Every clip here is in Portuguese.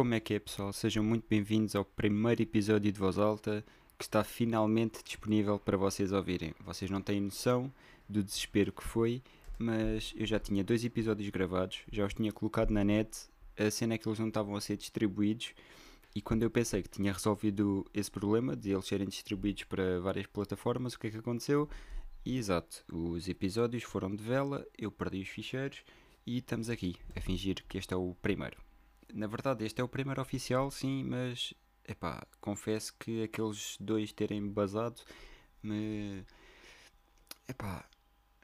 Como é que é, pessoal? Sejam muito bem-vindos ao primeiro episódio de Voz Alta que está finalmente disponível para vocês ouvirem. Vocês não têm noção do desespero que foi, mas eu já tinha dois episódios gravados, já os tinha colocado na net. A cena é que eles não estavam a ser distribuídos. E quando eu pensei que tinha resolvido esse problema de eles serem distribuídos para várias plataformas, o que é que aconteceu? E, exato, os episódios foram de vela, eu perdi os ficheiros e estamos aqui a fingir que este é o primeiro. Na verdade, este é o primeiro oficial, sim, mas epá, confesso que aqueles dois terem basado me. epá,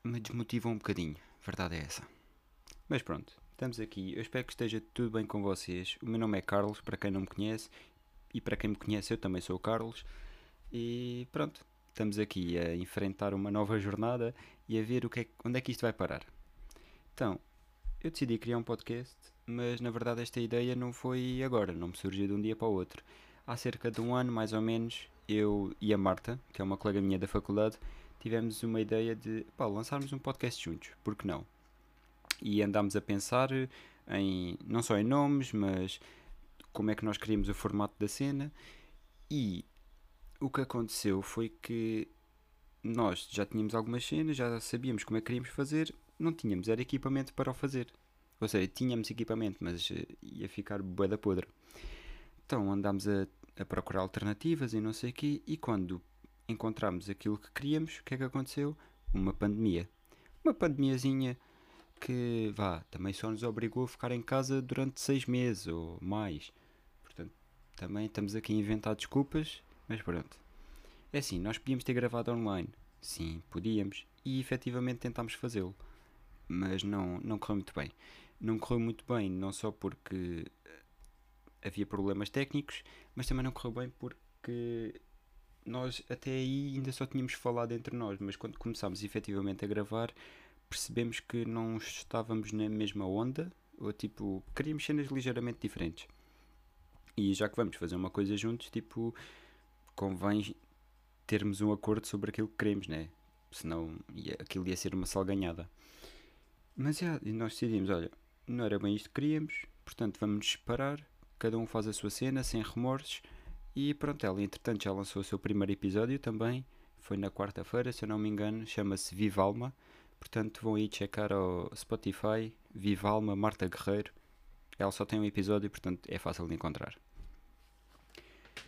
me desmotivam um bocadinho. Verdade é essa. Mas pronto, estamos aqui. Eu espero que esteja tudo bem com vocês. O meu nome é Carlos, para quem não me conhece, e para quem me conhece, eu também sou o Carlos. E pronto, estamos aqui a enfrentar uma nova jornada e a ver o que é, onde é que isto vai parar. Então, eu decidi criar um podcast, mas na verdade esta ideia não foi agora, não me surgiu de um dia para o outro. Há cerca de um ano, mais ou menos, eu e a Marta, que é uma colega minha da faculdade, tivemos uma ideia de pá, lançarmos um podcast juntos, por que não? E andámos a pensar em não só em nomes, mas como é que nós queríamos o formato da cena. E o que aconteceu foi que nós já tínhamos algumas cenas, já sabíamos como é que queríamos fazer, não tínhamos era equipamento para o fazer. Ou seja, tínhamos equipamento, mas uh, ia ficar bué da podre. Então andámos a, a procurar alternativas e não sei o quê, e quando encontramos aquilo que queríamos, o que é que aconteceu? Uma pandemia. Uma pandemiazinha que, vá, também só nos obrigou a ficar em casa durante seis meses ou mais. Portanto, também estamos aqui a inventar desculpas, mas pronto. É assim, nós podíamos ter gravado online. Sim, podíamos. E efetivamente tentámos fazê-lo. Mas não, não correu muito bem. Não correu muito bem, não só porque havia problemas técnicos, mas também não correu bem porque nós até aí ainda só tínhamos falado entre nós, mas quando começámos efetivamente a gravar, percebemos que não estávamos na mesma onda, ou tipo, queríamos cenas ligeiramente diferentes. E já que vamos fazer uma coisa juntos, tipo, convém termos um acordo sobre aquilo que queremos, né? Senão ia, aquilo ia ser uma salganhada. Mas já, nós decidimos, olha, não era bem isto que queríamos, portanto vamos separar, cada um faz a sua cena, sem remorsos, e pronto, ela entretanto já lançou o seu primeiro episódio também, foi na quarta-feira, se eu não me engano, chama-se Vivalma, portanto vão aí checar ao Spotify, Vivalma Marta Guerreiro, ela só tem um episódio, portanto é fácil de encontrar.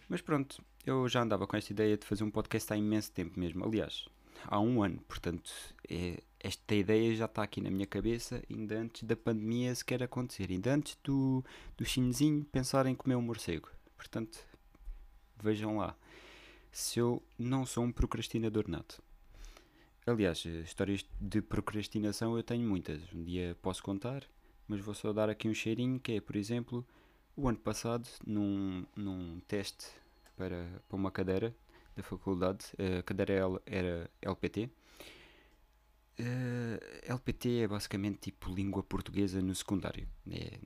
Mas pronto, eu já andava com esta ideia de fazer um podcast há imenso tempo mesmo. Aliás, há um ano, portanto, é, esta ideia já está aqui na minha cabeça ainda antes da pandemia sequer acontecer, ainda antes do, do chinesinho pensar em comer um morcego. Portanto, vejam lá. Se eu não sou um procrastinador nato. Aliás, histórias de procrastinação eu tenho muitas. Um dia posso contar, mas vou só dar aqui um cheirinho que é, por exemplo, o ano passado, num, num teste para, para uma cadeira da faculdade, a cadeira era LPT. Uh, LPT é basicamente tipo língua portuguesa no secundário. É,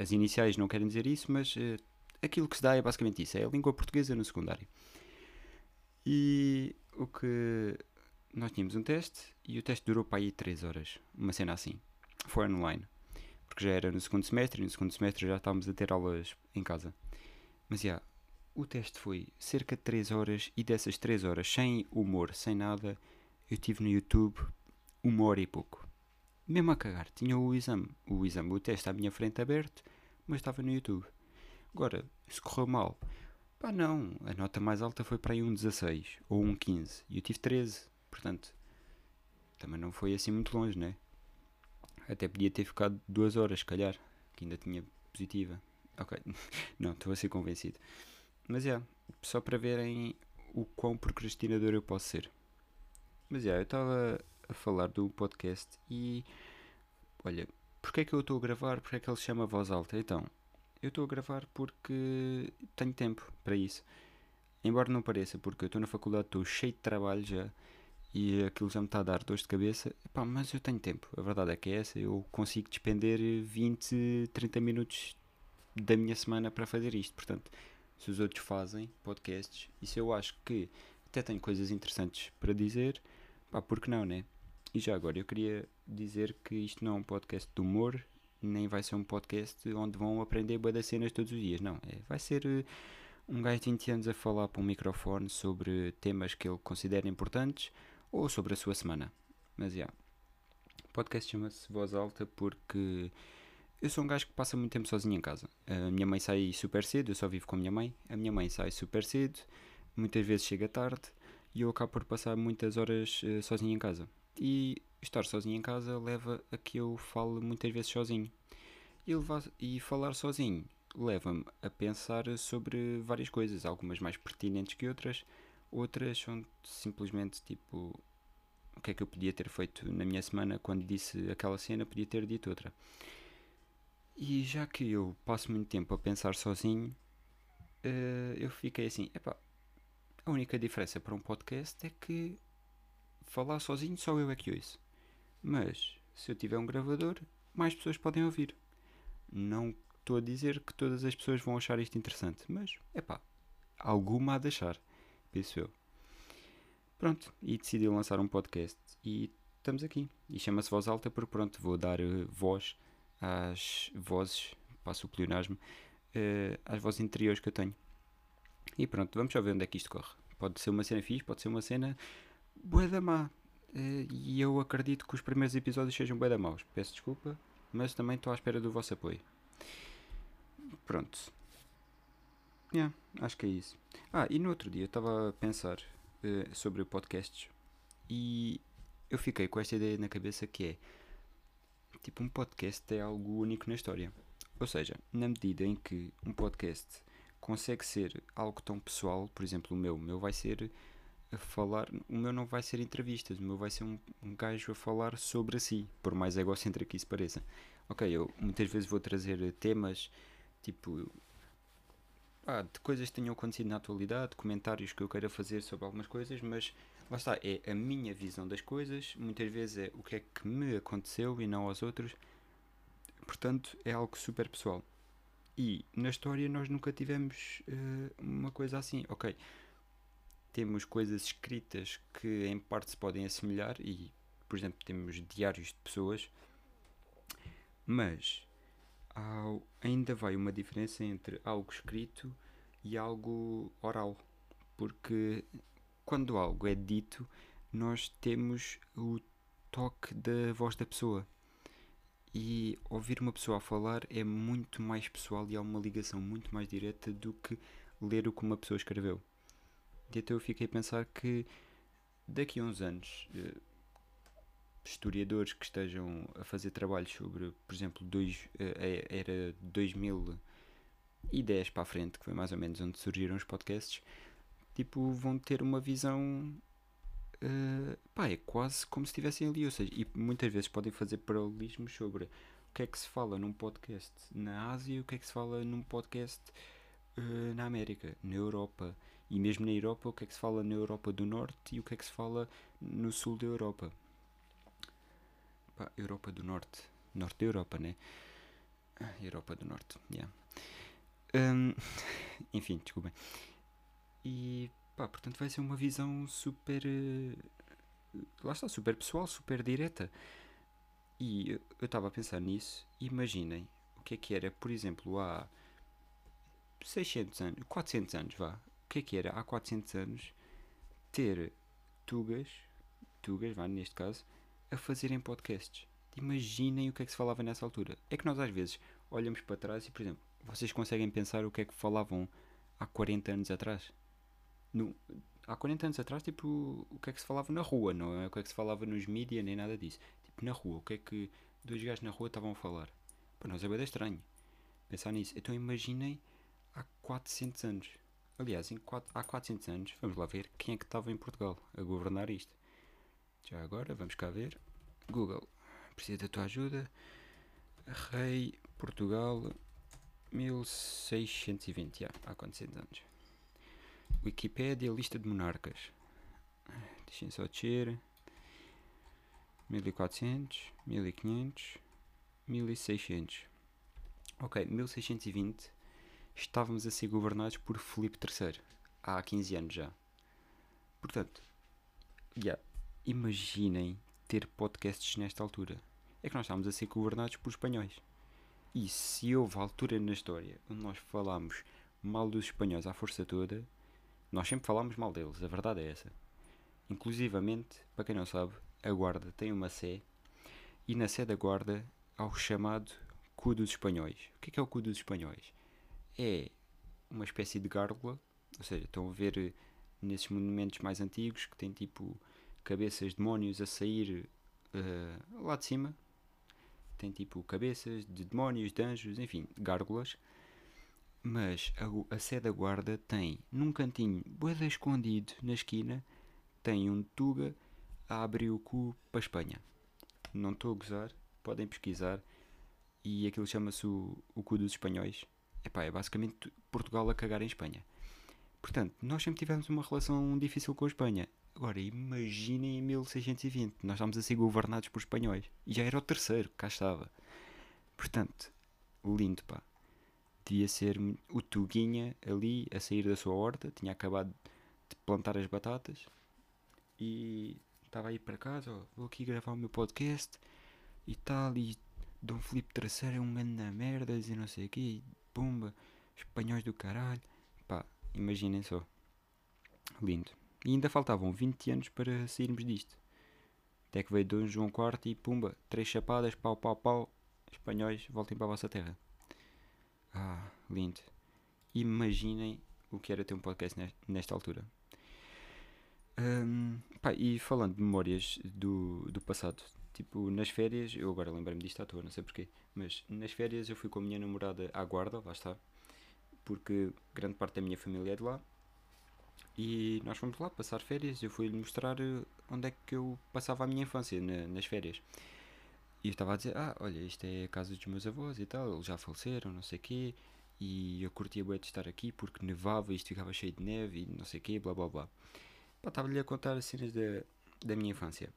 as iniciais não querem dizer isso, mas uh, aquilo que se dá é basicamente isso: é a língua portuguesa no secundário. E o que. Nós tínhamos um teste e o teste durou para aí 3 horas, uma cena assim. Foi online porque já era no segundo semestre e no segundo semestre já estávamos a ter aulas em casa. Mas já, yeah, o teste foi cerca de 3 horas e dessas 3 horas, sem humor, sem nada, eu tive no YouTube uma hora e pouco. Mesmo a cagar, tinha o exame, o exame, o teste à minha frente aberto, mas estava no YouTube. Agora, se correu mal, pá não, a nota mais alta foi para aí um 16 ou um 15 e eu tive 13, portanto, também não foi assim muito longe, né? Até podia ter ficado duas horas, se calhar, que ainda tinha positiva. Ok, não, estou a ser convencido. Mas é, yeah, só para verem o quão procrastinador eu posso ser. Mas é, yeah, eu estava a falar do podcast e. Olha, porque é que eu estou a gravar? Porque é que ele chama Voz Alta? Então, eu estou a gravar porque tenho tempo para isso. Embora não pareça, porque eu estou na faculdade, estou cheio de trabalho já e aquilo já me está a dar dor de cabeça, Epá, mas eu tenho tempo, a verdade é que é essa, eu consigo despender 20, 30 minutos da minha semana para fazer isto, portanto, se os outros fazem podcasts, e se eu acho que até tenho coisas interessantes para dizer, pá, por que não, né? E já agora, eu queria dizer que isto não é um podcast de humor, nem vai ser um podcast onde vão aprender boas cenas todos os dias, não. É, vai ser uh, um gajo de 20 anos a falar para um microfone sobre temas que ele considera importantes ou sobre a sua semana. Mas já. Yeah. O podcast chama-se Voz Alta porque eu sou um gajo que passa muito tempo sozinho em casa. A minha mãe sai super cedo, eu só vivo com a minha mãe. A minha mãe sai super cedo, muitas vezes chega tarde e eu acabo por passar muitas horas uh, sozinho em casa. E estar sozinho em casa leva a que eu fale muitas vezes sozinho. E, levar, e falar sozinho leva-me a pensar sobre várias coisas, algumas mais pertinentes que outras, outras são simplesmente tipo o que é que eu podia ter feito na minha semana quando disse aquela cena, podia ter dito outra. E já que eu passo muito tempo a pensar sozinho, uh, eu fiquei assim: epá, a única diferença para um podcast é que falar sozinho só eu é que ouço. Mas se eu tiver um gravador, mais pessoas podem ouvir. Não estou a dizer que todas as pessoas vão achar isto interessante, mas é pá, alguma a deixar, penso eu. Pronto, e decidi lançar um podcast e estamos aqui. E chama-se Voz Alta porque pronto, vou dar uh, voz às vozes, passo o pleonasmo, uh, às vozes interiores que eu tenho. E pronto, vamos já ver onde é que isto corre. Pode ser uma cena fixe, pode ser uma cena bué da má. Uh, e eu acredito que os primeiros episódios sejam bué da maus. Peço desculpa, mas também estou à espera do vosso apoio. Pronto. Yeah, acho que é isso. Ah, e no outro dia estava a pensar uh, sobre podcasts e eu fiquei com esta ideia na cabeça que é tipo, um podcast é algo único na história. Ou seja, na medida em que um podcast consegue ser algo tão pessoal, por exemplo, o meu, o meu vai ser a falar, o meu não vai ser entrevistas, o meu vai ser um, um gajo a falar sobre si, por mais egocêntrico que isso pareça. Ok, eu muitas vezes vou trazer temas tipo ah, de coisas que tenham acontecido na atualidade, comentários que eu queira fazer sobre algumas coisas, mas lá está, é a minha visão das coisas, muitas vezes é o que é que me aconteceu e não aos outros, portanto é algo super pessoal. E na história nós nunca tivemos uh, uma coisa assim, ok. Temos coisas escritas que em parte se podem assemelhar, e por exemplo temos diários de pessoas, mas há, ainda vai uma diferença entre algo escrito e algo oral, porque quando algo é dito, nós temos o toque da voz da pessoa. E ouvir uma pessoa a falar é muito mais pessoal e há uma ligação muito mais direta do que ler o que uma pessoa escreveu. E até eu fiquei a pensar que daqui a uns anos, eh, historiadores que estejam a fazer trabalhos sobre, por exemplo, dois, eh, era 2010 para a frente, que foi mais ou menos onde surgiram os podcasts, tipo, vão ter uma visão. Uh, pá, é quase como se estivessem ali. Ou seja, e muitas vezes podem fazer paralelismos sobre o que é que se fala num podcast na Ásia o que é que se fala num podcast uh, na América, na Europa. E mesmo na Europa, o que é que se fala na Europa do Norte e o que é que se fala no Sul da Europa. Pá, Europa do Norte. Norte da Europa, né? Ah, Europa do Norte, yeah. Um, enfim, desculpem. E pá, portanto vai ser uma visão super. Uh, lá está, super pessoal, super direta. E eu estava a pensar nisso. Imaginem o que é que era, por exemplo, há 600 anos, 400 anos, vá. O que é que era há 400 anos ter tugas, tugas, vá, neste caso, a fazerem podcasts. Imaginem o que é que se falava nessa altura. É que nós às vezes olhamos para trás e, por exemplo, vocês conseguem pensar o que é que falavam há 40 anos atrás? No, há 40 anos atrás, tipo, o que é que se falava na rua, não é o que é que se falava nos mídias, nem nada disso. Tipo, na rua, o que é que dois gajos na rua estavam a falar? Para nós é bem estranho pensar nisso. Então imaginem há 400 anos. Aliás, em quatro, há 400 anos, vamos lá ver quem é que estava em Portugal a governar isto. Já agora, vamos cá ver. Google, preciso da tua ajuda. Rei Portugal 1620, já, há 400 anos. Wikipédia, lista de monarcas. Deixem só descer. 1400, 1500, 1600. Ok, 1620 estávamos a ser governados por Filipe III. Há 15 anos já. Portanto, yeah, imaginem ter podcasts nesta altura. É que nós estávamos a ser governados por espanhóis. E se houve altura na história onde nós falámos mal dos espanhóis à força toda, nós sempre falámos mal deles, a verdade é essa. Inclusivamente, para quem não sabe, a guarda tem uma sé e na sé da guarda há o chamado cu dos espanhóis. O que é, que é o cu dos espanhóis? É uma espécie de gárgula, ou seja, estão a ver eh, nesses monumentos mais antigos que tem tipo cabeças de demónios a sair uh, lá de cima. Tem tipo cabeças de demónios, de anjos, enfim, gárgulas. Mas a, a sé da guarda tem num cantinho boeda escondido na esquina, tem um tuga a abrir o cu para a Espanha. Não estou a gozar, podem pesquisar. E aquilo chama-se o, o cu dos espanhóis. Epá, é basicamente Portugal a cagar em Espanha. Portanto, nós sempre tivemos uma relação difícil com a Espanha. Agora, imaginem em 1620, nós estávamos a ser governados por espanhóis. E já era o terceiro, cá estava. Portanto, lindo, pá. Devia ser o Tuguinha ali a sair da sua horta, tinha acabado de plantar as batatas e estava aí para casa, ó, vou aqui gravar o meu podcast e tal, e Dom Filipe III é um grande merda, e não sei o quê, pumba, espanhóis do caralho. Pá, imaginem só. Lindo. E ainda faltavam 20 anos para sairmos disto. Até que veio Dom João IV e pumba, três chapadas, pau, pau, pau. Espanhóis, voltem para a vossa terra. Ah, lindo. Imaginem o que era ter um podcast nesta altura. Um, pá, e falando de memórias do, do passado, tipo, nas férias, eu agora lembrei-me disto à toa, não sei porquê, mas nas férias eu fui com a minha namorada à guarda, lá está, porque grande parte da minha família é de lá, e nós fomos lá passar férias. Eu fui-lhe mostrar eh, onde é que eu passava a minha infância na, nas férias. E eu estava a dizer: Ah, olha, isto é a casa dos meus avós e tal, eles já faleceram, não sei o quê. E eu curtia bem de estar aqui porque nevava e isto ficava cheio de neve e não sei o quê, blá blá blá. Estava-lhe a contar as cenas da, da minha infância.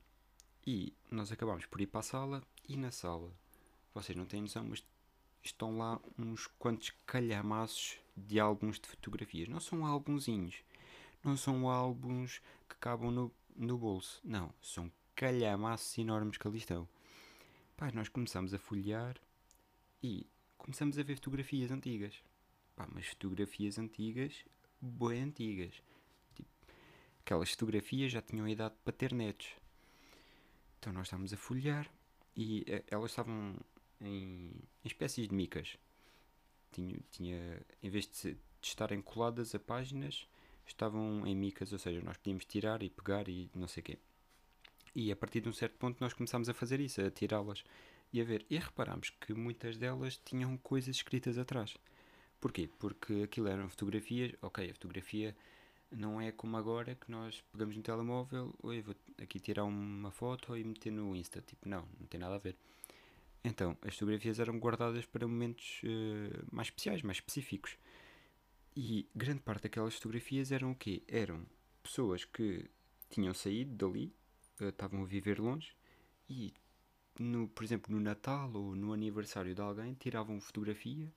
E nós acabámos por ir para a sala e na sala, vocês não têm noção, mas estão lá uns quantos calhamaços de álbuns de fotografias. Não são álbumzinhos não são álbuns que cabam no, no bolso. Não, são calhamaços enormes que ali estão. Pá, nós começamos a folhear e começamos a ver fotografias antigas. Pá, mas fotografias antigas, bem antigas. Tipo, aquelas fotografias já tinham idade para ter netos. Então nós estávamos a folhear e uh, elas estavam em, em, espécies de micas. Tinha, tinha em vez de, de estarem coladas a páginas, estavam em micas, ou seja, nós podíamos tirar e pegar e não sei o quê. E a partir de um certo ponto nós começámos a fazer isso, a tirá-las e a ver. E reparámos que muitas delas tinham coisas escritas atrás. Porquê? Porque aquilo eram fotografias, ok, a fotografia não é como agora que nós pegamos no telemóvel, oi, vou aqui tirar uma foto e meter no Insta. Tipo, não, não tem nada a ver. Então, as fotografias eram guardadas para momentos uh, mais especiais, mais específicos. E grande parte daquelas fotografias eram o quê? Eram pessoas que tinham saído dali, estavam a viver longe e, no, por exemplo, no Natal ou no aniversário de alguém, tiravam fotografia,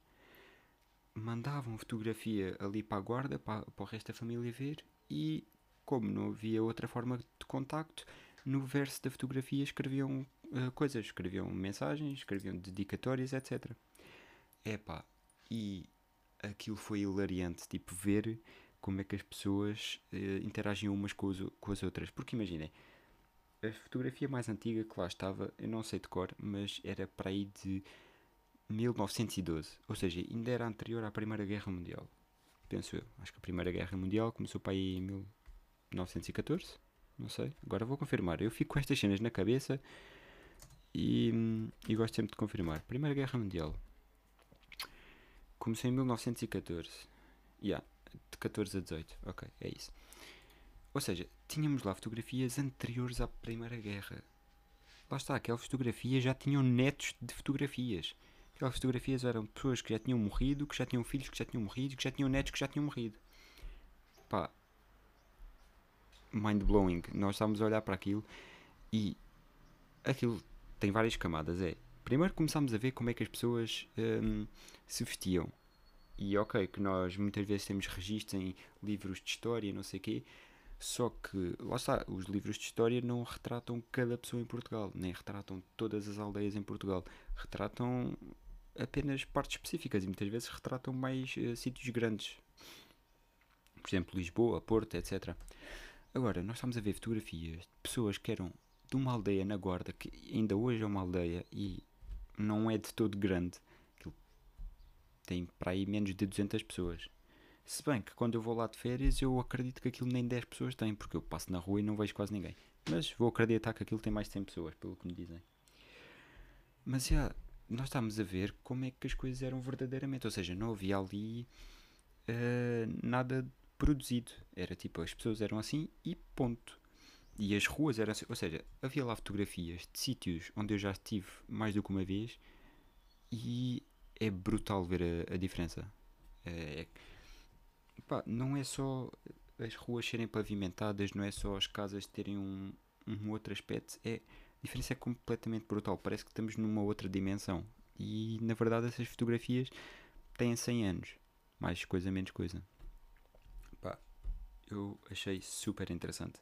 mandavam fotografia ali para a guarda, para, para o resto da família ver e, como não havia outra forma de contacto, no verso da fotografia escreviam uh, coisas, escreviam mensagens, escreviam dedicatórias, etc. Epá, e aquilo foi hilariante, tipo, ver como é que as pessoas uh, interagem umas com, os, com as outras. Porque imaginem, a fotografia mais antiga que lá estava, eu não sei de cor, mas era para aí de 1912. Ou seja, ainda era anterior à Primeira Guerra Mundial. Penso eu. Acho que a Primeira Guerra Mundial começou para aí em 1914. Não sei. Agora vou confirmar. Eu fico com estas cenas na cabeça e, e gosto sempre de confirmar. Primeira Guerra Mundial. Comecei em 1914. Yeah, de 14 a 18. Ok, é isso. Ou seja, tínhamos lá fotografias anteriores à Primeira Guerra. Lá está, aquelas fotografias já tinham netos de fotografias. Aquelas fotografias eram pessoas que já tinham morrido, que já tinham filhos que já tinham morrido, que já tinham netos que já tinham morrido. Pá. Mind blowing. Nós estávamos a olhar para aquilo e aquilo tem várias camadas. É primeiro começámos a ver como é que as pessoas um, se vestiam. E ok, que nós muitas vezes temos registros em livros de história, não sei o quê, só que, lá está, os livros de história não retratam cada pessoa em Portugal, nem retratam todas as aldeias em Portugal. Retratam apenas partes específicas e muitas vezes retratam mais uh, sítios grandes. Por exemplo, Lisboa, Porto, etc. Agora, nós estamos a ver fotografias de pessoas que eram de uma aldeia na Guarda, que ainda hoje é uma aldeia e não é de todo grande. Tem para aí menos de 200 pessoas. Se bem que quando eu vou lá de férias, eu acredito que aquilo nem 10 pessoas tem, porque eu passo na rua e não vejo quase ninguém. Mas vou acreditar que aquilo tem mais de 100 pessoas, pelo que me dizem. Mas já, nós estamos a ver como é que as coisas eram verdadeiramente. Ou seja, não havia ali uh, nada produzido. Era tipo, as pessoas eram assim e ponto. E as ruas eram assim. Ou seja, havia lá fotografias de sítios onde eu já estive mais do que uma vez e é brutal ver a, a diferença. É, pá, não é só as ruas serem pavimentadas, não é só as casas terem um, um outro aspecto, é, a diferença é completamente brutal. Parece que estamos numa outra dimensão. E na verdade, essas fotografias têm 100 anos, mais coisa, menos coisa. Pá, eu achei super interessante.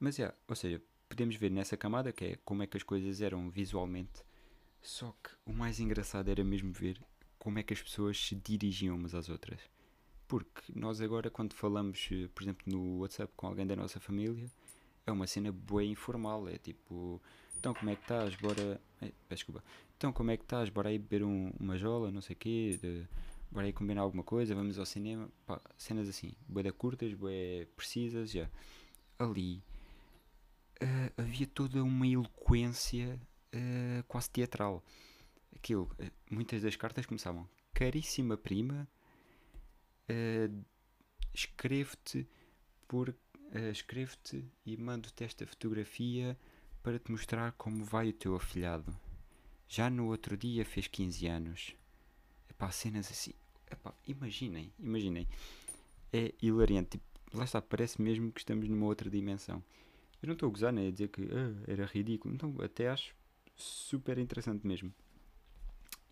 Mas é, ou seja, podemos ver nessa camada que é como é que as coisas eram visualmente. Só que o mais engraçado era mesmo ver como é que as pessoas se dirigiam umas às outras. Porque nós agora, quando falamos, eh, por exemplo, no WhatsApp com alguém da nossa família, é uma cena bem informal. É tipo, então como é que estás? Bora. É, desculpa. Então como é que estás? Bora aí beber um, uma jola, não sei o quê. De, bora aí combinar alguma coisa, vamos ao cinema. Pá, cenas assim, boeda curtas, boé precisas, já. Ali uh, havia toda uma eloquência uh, quase teatral. Aquilo, uh, muitas das cartas começavam caríssima prima, escrevo-te por escrevo-te e mando-te esta fotografia para te mostrar como vai o teu afilhado. Já no outro dia fez 15 anos. Epá, cenas assim. Epá, imaginem, imaginem. É hilariante. Tipo, lá está, parece mesmo que estamos numa outra dimensão. Eu não estou a gozar, nem a dizer que ah, era ridículo. Então, até acho super interessante mesmo.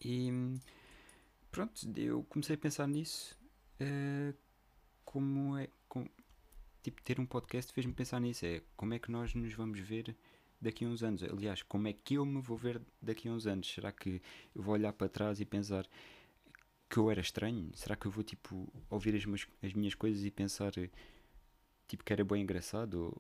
E pronto, eu comecei a pensar nisso. Uh, como é. Com, tipo, ter um podcast fez-me pensar nisso. É como é que nós nos vamos ver daqui a uns anos. Aliás, como é que eu me vou ver daqui a uns anos? Será que eu vou olhar para trás e pensar que eu era estranho? Será que eu vou tipo ouvir as, as minhas coisas e pensar tipo que era bem engraçado?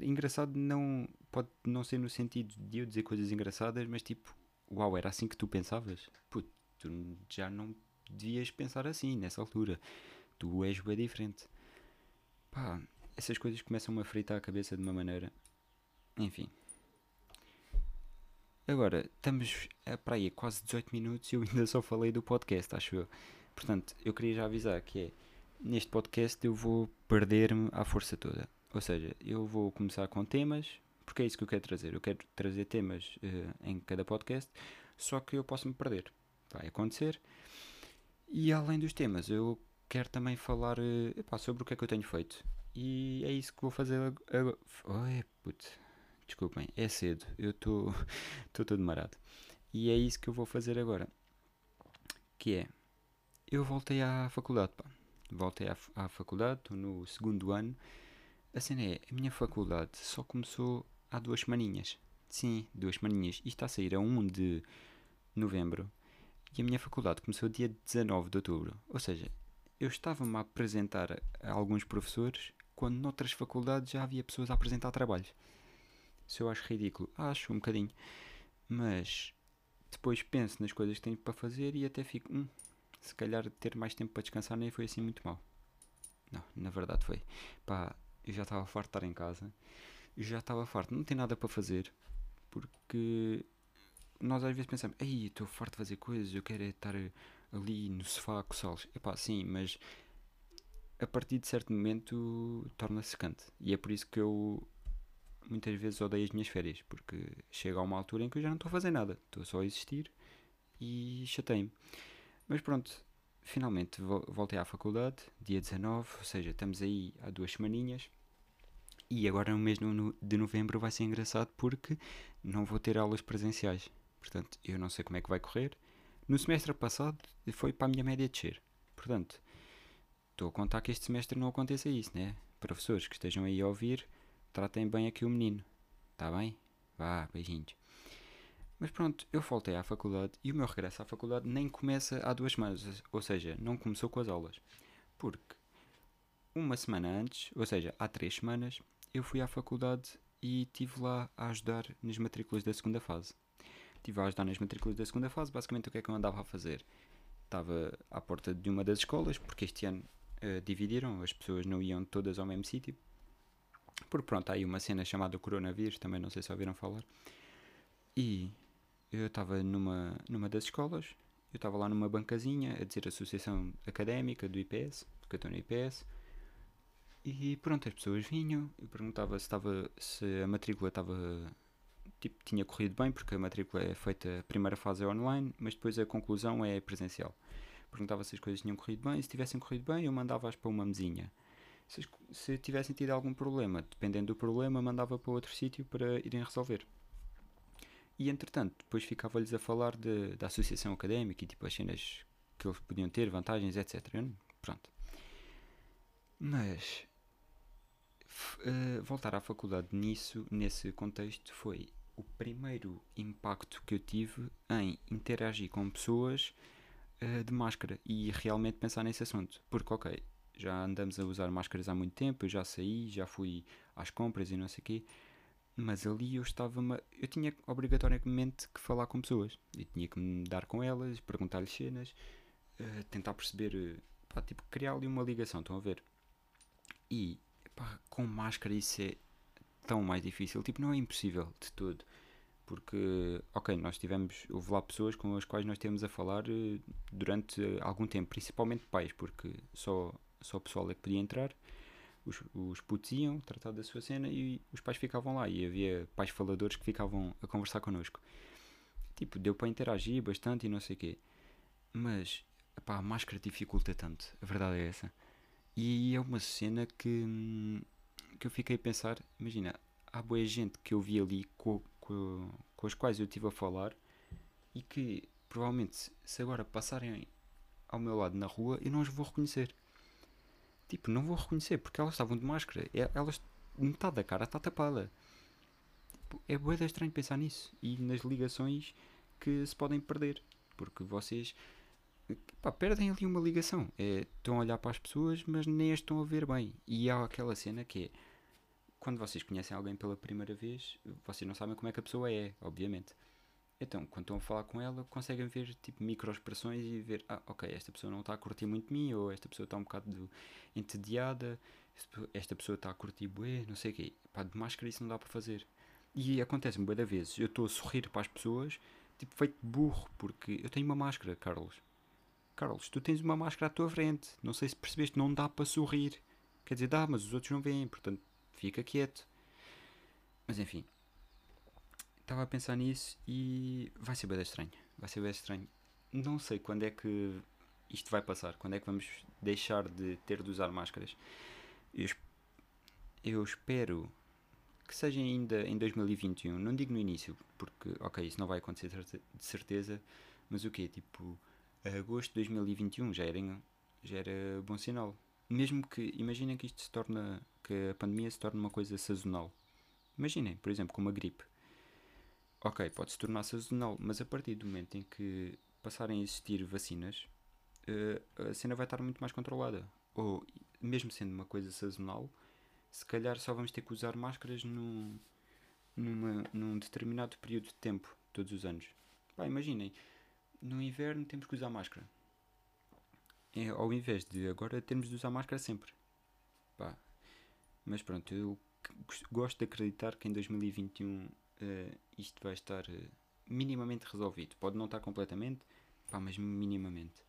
engraçado não pode não ser no sentido de eu dizer coisas engraçadas, mas tipo, uau, era assim que tu pensavas? Puto, tu já não devias pensar assim nessa altura. Tu és bem diferente. Pá, essas coisas começam-me a fritar a cabeça de uma maneira. Enfim. Agora, estamos para aí quase 18 minutos e eu ainda só falei do podcast, acho eu. Portanto, eu queria já avisar que é, neste podcast eu vou perder-me à força toda. Ou seja, eu vou começar com temas, porque é isso que eu quero trazer. Eu quero trazer temas uh, em cada podcast, só que eu posso me perder. Vai acontecer. E além dos temas, eu quero também falar uh, epá, sobre o que é que eu tenho feito. E é isso que vou fazer agora. Oi. Desculpem, é cedo. Eu estou todo marado. E é isso que eu vou fazer agora. Que é. Eu voltei à faculdade, pá. Voltei à, à faculdade, estou no segundo ano a cena é, a minha faculdade só começou há duas semaninhas. Sim, duas semaninhas. Isto está a sair a 1 de novembro. E a minha faculdade começou dia 19 de outubro. Ou seja, eu estava-me a apresentar a alguns professores quando noutras faculdades já havia pessoas a apresentar trabalhos. Isso eu acho ridículo. Acho um bocadinho. Mas depois penso nas coisas que tenho para fazer e até fico. Hum, se calhar ter mais tempo para descansar nem foi assim muito mal. Não, na verdade foi. Pá, eu já estava farto de estar em casa, eu já estava farto, não tem nada para fazer, porque nós às vezes pensamos, ei, estou farto de fazer coisas, eu quero é estar ali no sofá a coçá-los. Epá, sim, mas a partir de certo momento torna-se secante. E é por isso que eu muitas vezes odeio as minhas férias, porque chega a uma altura em que eu já não estou a fazer nada, estou só a existir e chatei-me. Mas pronto, finalmente voltei à faculdade, dia 19, ou seja, estamos aí há duas semaninhas. E agora no mês de novembro vai ser engraçado porque não vou ter aulas presenciais. Portanto, eu não sei como é que vai correr. No semestre passado foi para a minha média descer. Portanto, estou a contar que este semestre não aconteça isso, né? Professores que estejam aí a ouvir, tratem bem aqui o menino. Está bem? Vá, beijinhos. Mas pronto, eu voltei à faculdade e o meu regresso à faculdade nem começa há duas semanas, ou seja, não começou com as aulas. Porque uma semana antes, ou seja, há três semanas, eu fui à faculdade e estive lá a ajudar nas matrículas da segunda fase. Estive a ajudar nas matrículas da segunda fase, basicamente o que é que eu andava a fazer? Estava à porta de uma das escolas, porque este ano uh, dividiram, as pessoas não iam todas ao mesmo sítio. Porque pronto, há aí uma cena chamada coronavírus, também não sei se ouviram falar. E eu estava numa, numa das escolas, eu estava lá numa bancazinha a dizer Associação Académica do IPS, porque eu estou no IPS, e pronto, as pessoas vinham, eu perguntava se, estava, se a matrícula estava. Tipo, tinha corrido bem, porque a matrícula é feita, a primeira fase é online, mas depois a conclusão é presencial. Perguntava se as coisas tinham corrido bem, e se tivessem corrido bem, eu mandava-as para uma mesinha. Se, se tivessem tido algum problema, dependendo do problema, mandava para outro sítio para irem resolver. E entretanto, depois ficava-lhes a falar de, da associação académica e tipo as cenas que eles podiam ter, vantagens, etc. Pronto. Mas uh, voltar à faculdade nisso, nesse contexto, foi o primeiro impacto que eu tive em interagir com pessoas uh, de máscara e realmente pensar nesse assunto. Porque, ok, já andamos a usar máscaras há muito tempo, eu já saí, já fui às compras e não sei o quê, mas ali eu estava. Eu tinha obrigatoriamente que falar com pessoas. Eu tinha que me dar com elas, perguntar-lhes cenas, uh, tentar perceber, pá, tipo, criar ali uma ligação, estão a ver? E pá, com máscara isso é tão mais difícil. Tipo, não é impossível de todo. Porque, ok, nós tivemos, houve lá pessoas com as quais nós temos a falar uh, durante algum tempo, principalmente pais, porque só, só o pessoal é que podia entrar. Os, os putos iam tratar da sua cena e os pais ficavam lá. E havia pais faladores que ficavam a conversar connosco. Tipo, deu para interagir bastante e não sei o quê. Mas, pá, a máscara dificulta tanto. A verdade é essa. E é uma cena que, que eu fiquei a pensar, imagina, há boa gente que eu vi ali com, com, com as quais eu estive a falar e que provavelmente se agora passarem ao meu lado na rua eu não as vou reconhecer. Tipo, não vou reconhecer porque elas estavam de máscara. Elas, metade da cara está tapada. Tipo, é boa estranho pensar nisso e nas ligações que se podem perder. Porque vocês pá, perdem ali uma ligação. É, estão a olhar para as pessoas, mas nem as estão a ver bem. E há aquela cena que é quando vocês conhecem alguém pela primeira vez, vocês não sabem como é que a pessoa é, obviamente. Então, quando estão a falar com ela, conseguem ver tipo micro-expressões e ver, ah, ok, esta pessoa não está a curtir muito de mim, ou esta pessoa está um bocado entediada, esta pessoa está a curtir bué, não sei o quê. Pá, de máscara isso não dá para fazer. E acontece-me bué da vezes, eu estou a sorrir para as pessoas, tipo feito burro, porque eu tenho uma máscara, Carlos. Carlos, tu tens uma máscara à tua frente. Não sei se percebeste, não dá para sorrir. Quer dizer, dá, mas os outros não veem, portanto, fica quieto. Mas enfim, estava a pensar nisso e vai ser bem estranho. Vai ser bem estranho. Não sei quando é que isto vai passar, quando é que vamos deixar de ter de usar máscaras. Eu, eu espero que seja ainda em 2021. Não digo no início, porque, ok, isso não vai acontecer de certeza, mas o quê? Tipo agosto de 2021 já era, já era bom sinal. Mesmo que, imaginem que isto se torna, que a pandemia se torne uma coisa sazonal. Imaginem, por exemplo, com uma gripe. Ok, pode se tornar sazonal, mas a partir do momento em que passarem a existir vacinas, uh, a cena vai estar muito mais controlada. Ou, mesmo sendo uma coisa sazonal, se calhar só vamos ter que usar máscaras num, numa, num determinado período de tempo, todos os anos. Pá, imaginem, no inverno temos que usar máscara. É, ao invés de agora termos de usar máscara sempre. Pá. Mas pronto, eu gosto de acreditar que em 2021 uh, eh, isto vai estar uh, minimamente resolvido. Pode não estar completamente, pá, mas minimamente.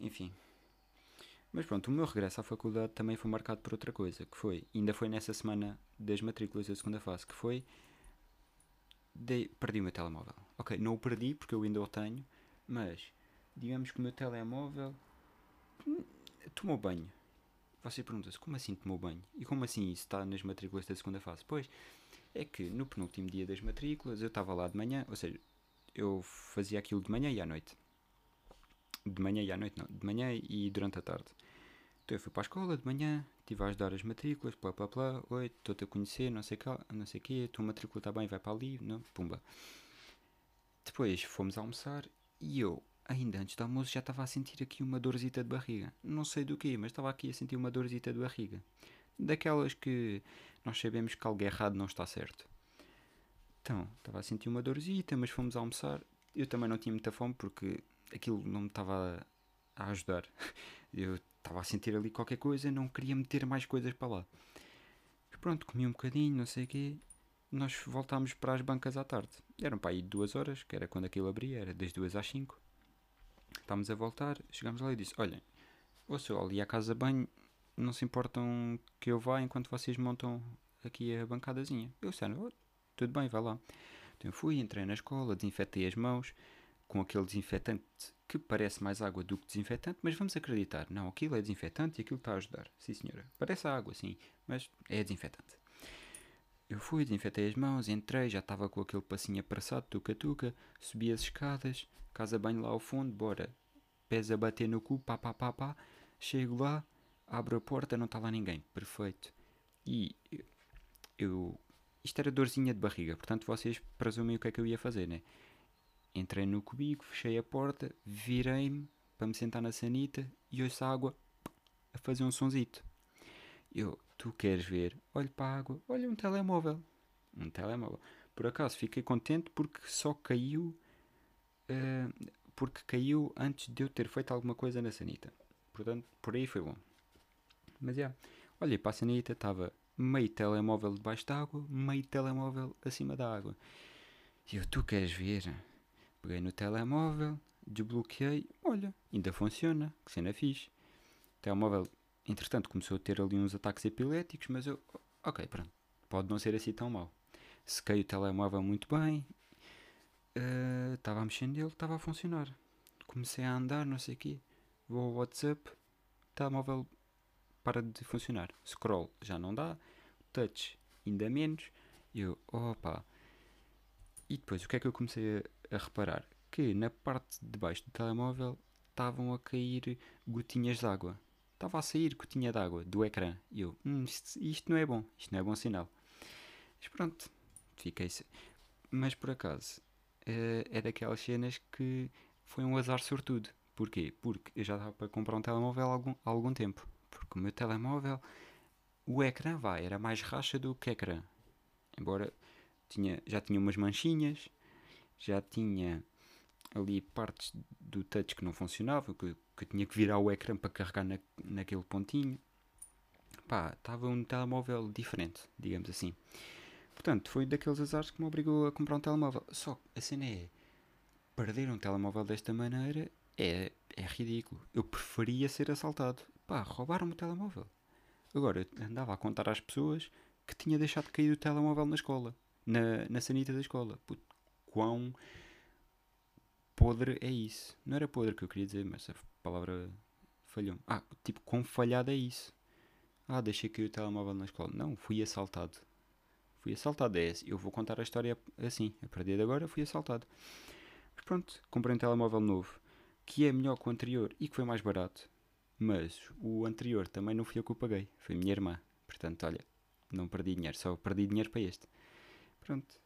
Enfim. Mas pronto, o meu regresso à faculdade também foi marcado por outra coisa, que foi, ainda foi nessa semana das matrículas da segunda fase, que foi perdi o meu telemóvel. Ok, não o perdi porque eu ainda o tenho, mas digamos que o meu telemóvel hum, tomou banho. Você pergunta-se como assim tomou banho? E como assim isso está nas matrículas da segunda fase? Pois é que no penúltimo dia das matrículas eu estava lá de manhã, ou seja, eu fazia aquilo de manhã e à noite. De manhã e à noite, não, de manhã e durante a tarde. Então eu fui para a escola de manhã, estive a ajudar as matrículas, plá plá plá, oi, estou-te a conhecer, não sei, cá, não sei quê, a tua matrícula está bem, vai para ali, não, pumba. Depois fomos almoçar e eu, ainda antes do almoço, já estava a sentir aqui uma dorzita de barriga. Não sei do quê, mas estava aqui a sentir uma dorzita de barriga. Daquelas que nós sabemos que algo errado não está certo. Então, estava a sentir uma dorzita, mas fomos almoçar. Eu também não tinha muita fome porque aquilo não me estava a ajudar. Eu estava a sentir ali qualquer coisa, não queria meter mais coisas para lá. Mas pronto, comi um bocadinho, não sei o quê. Nós voltámos para as bancas à tarde. Eram para aí duas horas, que era quando aquilo abria, era das duas às cinco. Estávamos a voltar, chegámos lá e disse: Olhem, ouça, ali à casa de banho, não se importam que eu vá enquanto vocês montam aqui a bancadazinha. Eu disse: oh, tudo bem, vá lá. Então eu fui, entrei na escola, desinfetei as mãos com aquele desinfetante que parece mais água do que desinfetante, mas vamos acreditar, não, aquilo é desinfetante e aquilo está a ajudar. Sim, senhora. Parece água, sim, mas é desinfetante. Eu fui, desinfetei as mãos, entrei, já estava com aquele passinho apressado, tuca-tuca, subi as escadas, casa bem lá ao fundo, bora. Pés a bater no cu, pá, pá, pá, pá. Chego lá, abro a porta, não está lá ninguém. Perfeito. E eu, Isto era dorzinha de barriga, portanto vocês presumem o que é que eu ia fazer, né? Entrei no cubico, fechei a porta, virei-me para me sentar na sanita e ouço a água a fazer um sonzito. Eu, tu queres ver? Olho para a água, olha um telemóvel. Um telemóvel. Por acaso fiquei contente porque só caiu. Uh, porque caiu antes de eu ter feito alguma coisa na sanita. Portanto, por aí foi bom. Mas é. Yeah, olhei para a sanita, estava meio telemóvel debaixo da água, meio telemóvel acima da água. E eu, tu queres ver? Peguei no telemóvel, desbloqueei, olha, ainda funciona, que cena fixe. O telemóvel Entretanto, começou a ter ali uns ataques epiléticos, mas eu, ok, pronto, pode não ser assim tão mal. Sequei o telemóvel muito bem, uh, estava a mexer nele, estava a funcionar. Comecei a andar, não sei o quê, vou ao WhatsApp, telemóvel para de funcionar. Scroll já não dá, touch ainda menos. Eu, opa. E depois, o que é que eu comecei a, a reparar? Que na parte de baixo do telemóvel estavam a cair gotinhas de água estava a sair gotinha de água do ecrã. E eu, hum, isto, isto, não é bom, isto não é bom sinal. Mas pronto, fiquei. Mas por acaso, é, é daquelas cenas que foi um azar sortudo. Porquê? Porque eu já estava para comprar um telemóvel há algum, há algum tempo. Porque o meu telemóvel, o ecrã vai, era mais racha do que ecrã. Embora tinha, já tinha umas manchinhas, já tinha ali partes do touch que não funcionavam, que, que tinha que virar o ecrã para carregar na, naquele pontinho. Pá, estava um telemóvel diferente, digamos assim. Portanto, foi daqueles azares que me obrigou a comprar um telemóvel. Só que a cena é, perder um telemóvel desta maneira é, é ridículo. Eu preferia ser assaltado. Pá, roubaram-me o telemóvel. Agora, eu andava a contar às pessoas que tinha deixado de cair o telemóvel na escola. Na, na sanita da escola. Puto, quão podre é isso. Não era podre que eu queria dizer, mas palavra falhou. Ah, tipo, quão falhado é isso? Ah, deixei cair o telemóvel na escola. Não, fui assaltado. Fui assaltado, é esse. Eu vou contar a história assim. A partir de agora fui assaltado. Mas pronto, comprei um telemóvel novo. Que é melhor que o anterior e que foi mais barato. Mas o anterior também não fui eu que o paguei. Foi minha irmã. Portanto, olha, não perdi dinheiro. Só perdi dinheiro para este. Pronto.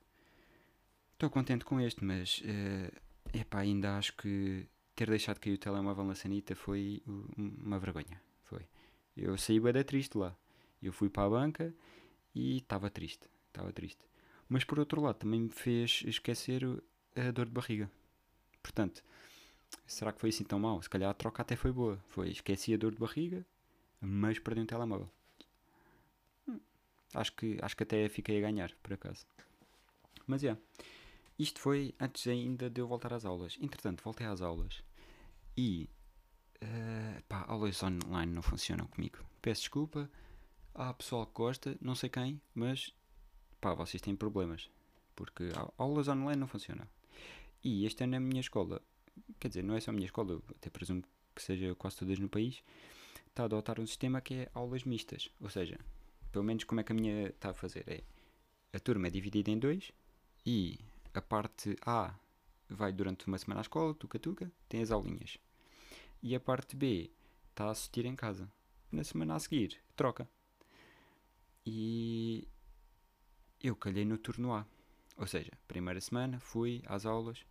Estou contente com este, mas... Uh, Epá, ainda acho que ter deixado cair o telemóvel na sanita foi uma vergonha. Foi. Eu saí bem triste lá. Eu fui para a banca e estava triste. Estava triste. Mas por outro lado também me fez esquecer a dor de barriga. Portanto, será que foi assim tão mal? Se calhar a troca até foi boa. Foi esqueci a dor de barriga, mas perdi um telemóvel. Hum, acho que, acho que até fiquei a ganhar, por acaso. Mas é. Isto foi antes ainda de eu voltar às aulas. Entretanto, voltei às aulas e. Uh, pá, aulas online não funcionam comigo. Peço desculpa. Há pessoal que gosta, não sei quem, mas. pá, vocês têm problemas. Porque aulas online não funcionam. E este ano a minha escola, quer dizer, não é só a minha escola, até presumo que seja quase todas no país, está a adotar um sistema que é aulas mistas. Ou seja, pelo menos como é que a minha está a fazer? É, a turma é dividida em dois e a parte A vai durante uma semana à escola, tuca-tuca, tem as aulinhas. E a parte B está a assistir em casa. na semana a seguir, troca. E eu calhei no turno A. Ou seja, primeira semana fui às aulas,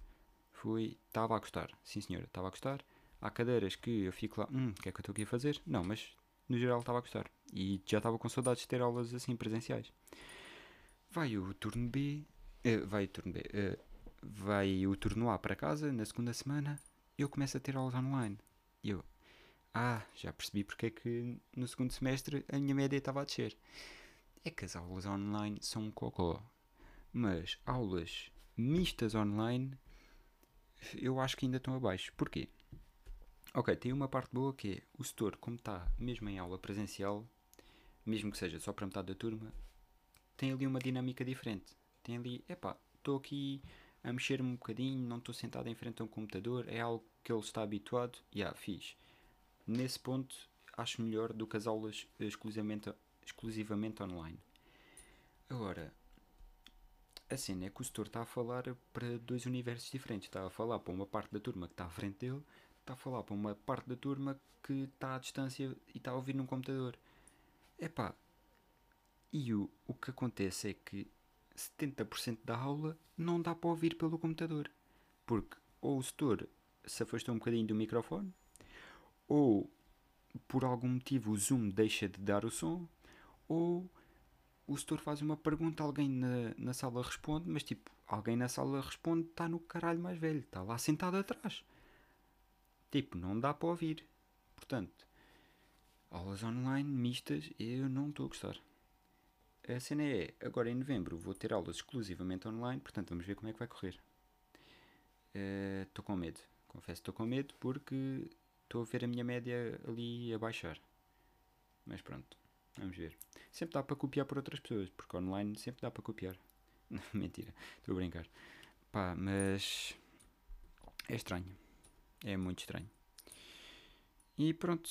fui, estava a gostar, sim senhora, estava a gostar. Há cadeiras que eu fico lá, hum, o que é que eu estou aqui a fazer? Não, mas no geral estava a gostar. E já estava com saudades de ter aulas assim presenciais. Vai o turno B, uh, vai o turno B, uh, vai o turno A para casa na segunda semana, eu começo a ter aulas online. E eu, ah, já percebi porque é que no segundo semestre a minha média estava a descer. É que as aulas online são um cocó. Mas aulas mistas online eu acho que ainda estão abaixo. Porquê? Ok, tem uma parte boa que é o setor, como está mesmo em aula presencial, mesmo que seja só para metade da turma, tem ali uma dinâmica diferente. Tem ali, epá, estou aqui a mexer-me um bocadinho, não estou sentado em frente a um computador, é algo que ele está habituado, e yeah, fiz. Nesse ponto, acho melhor do que as aulas exclusivamente, exclusivamente online. Agora, a cena é que o setor está a falar para dois universos diferentes. Está a falar para uma parte da turma que está à frente dele, está a falar para uma parte da turma que está à distância e está a ouvir num computador. Epá, e o, o que acontece é que 70% da aula não dá para ouvir pelo computador. Porque ou o setor se afastou um bocadinho do microfone, ou por algum motivo o Zoom deixa de dar o som, ou o setor faz uma pergunta, alguém na, na sala responde, mas tipo, alguém na sala responde, está no caralho mais velho, está lá sentado atrás. Tipo, não dá para ouvir. Portanto, aulas online mistas, eu não estou a gostar. A cena é, agora em novembro vou ter aulas exclusivamente online, portanto vamos ver como é que vai correr. Estou uh, com medo, confesso estou com medo porque estou a ver a minha média ali a baixar. Mas pronto, Vamos ver. Sempre dá para copiar por outras pessoas, porque online sempre dá para copiar. Mentira, estou a brincar. Pá, mas é estranho. É muito estranho. E pronto,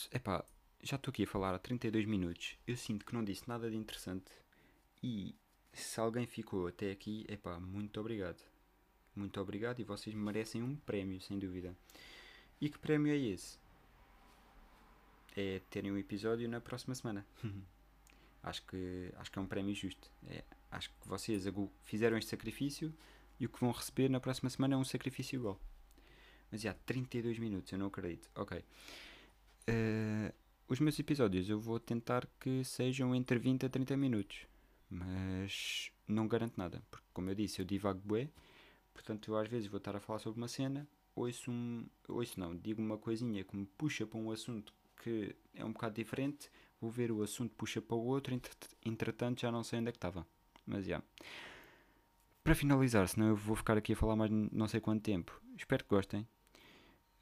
já estou aqui a falar há 32 minutos. Eu sinto que não disse nada de interessante. E se alguém ficou até aqui, é pá, muito obrigado. Muito obrigado e vocês merecem um prémio, sem dúvida. E que prémio é esse? é terem um episódio na próxima semana. acho, que, acho que é um prémio justo. É, acho que vocês fizeram este sacrifício e o que vão receber na próxima semana é um sacrifício igual. Mas já, 32 minutos, eu não acredito. Ok. Uh, os meus episódios eu vou tentar que sejam entre 20 a 30 minutos. Mas não garanto nada. Porque, como eu disse, eu divago bué. Portanto, eu às vezes vou estar a falar sobre uma cena. Ouço, um, ouço não, digo uma coisinha que me puxa para um assunto que é um bocado diferente. Vou ver o assunto, puxa para o outro. Entretanto, já não sei onde é que estava. Mas já. Para finalizar, senão eu vou ficar aqui a falar mais não sei quanto tempo. Espero que gostem.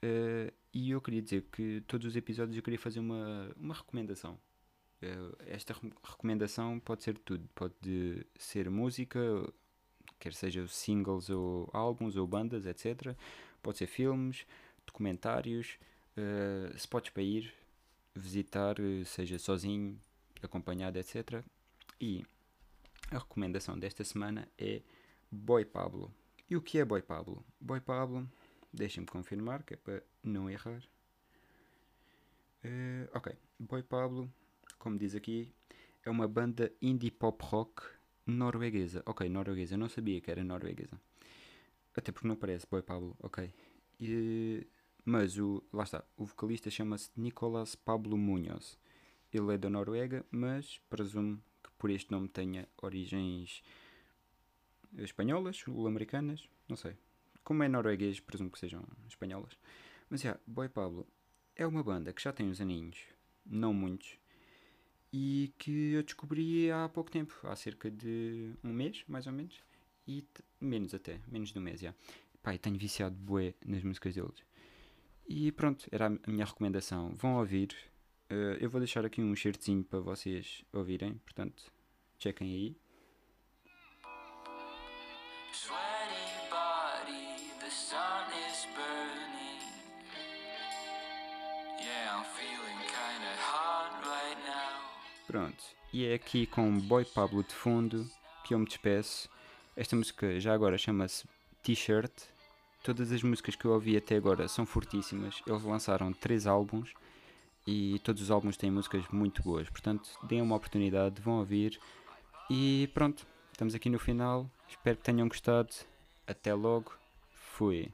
Uh, e eu queria dizer que todos os episódios eu queria fazer uma, uma recomendação. Uh, esta re recomendação pode ser tudo. Pode ser música, quer seja singles ou álbuns ou bandas, etc. Pode ser filmes, documentários, uh, spots para ir, visitar, eh, seja sozinho, acompanhado, etc. E a recomendação desta semana é Boy Pablo. E o que é Boy Pablo? Boy Pablo, deixem-me confirmar que é para não errar. Uh, ok, Boy Pablo, como diz aqui, é uma banda indie pop rock norueguesa. Ok, norueguesa, eu não sabia que era norueguesa. Até porque não parece Boy Pablo, ok. E mas o, lá está, o vocalista chama-se Nicolas Pablo Munhoz. Ele é da Noruega, mas presumo que por este nome tenha origens espanholas, sul-americanas, não sei. Como é norueguês, presumo que sejam espanholas. Mas já, yeah, Boy Pablo é uma banda que já tem uns aninhos, não muitos, e que eu descobri há pouco tempo, há cerca de um mês, mais ou menos, e menos até, menos de um mês, já. Pai, tenho viciado bué nas músicas deles. E pronto, era a minha recomendação. Vão ouvir. Uh, eu vou deixar aqui um certinho para vocês ouvirem, portanto, chequem aí. Pronto, e é aqui com Boy Pablo de fundo que eu me despeço. Esta música já agora chama-se T-shirt Todas as músicas que eu ouvi até agora são fortíssimas. Eles lançaram três álbuns e todos os álbuns têm músicas muito boas. Portanto, deem uma oportunidade, vão ouvir. E pronto, estamos aqui no final. Espero que tenham gostado. Até logo. Fui.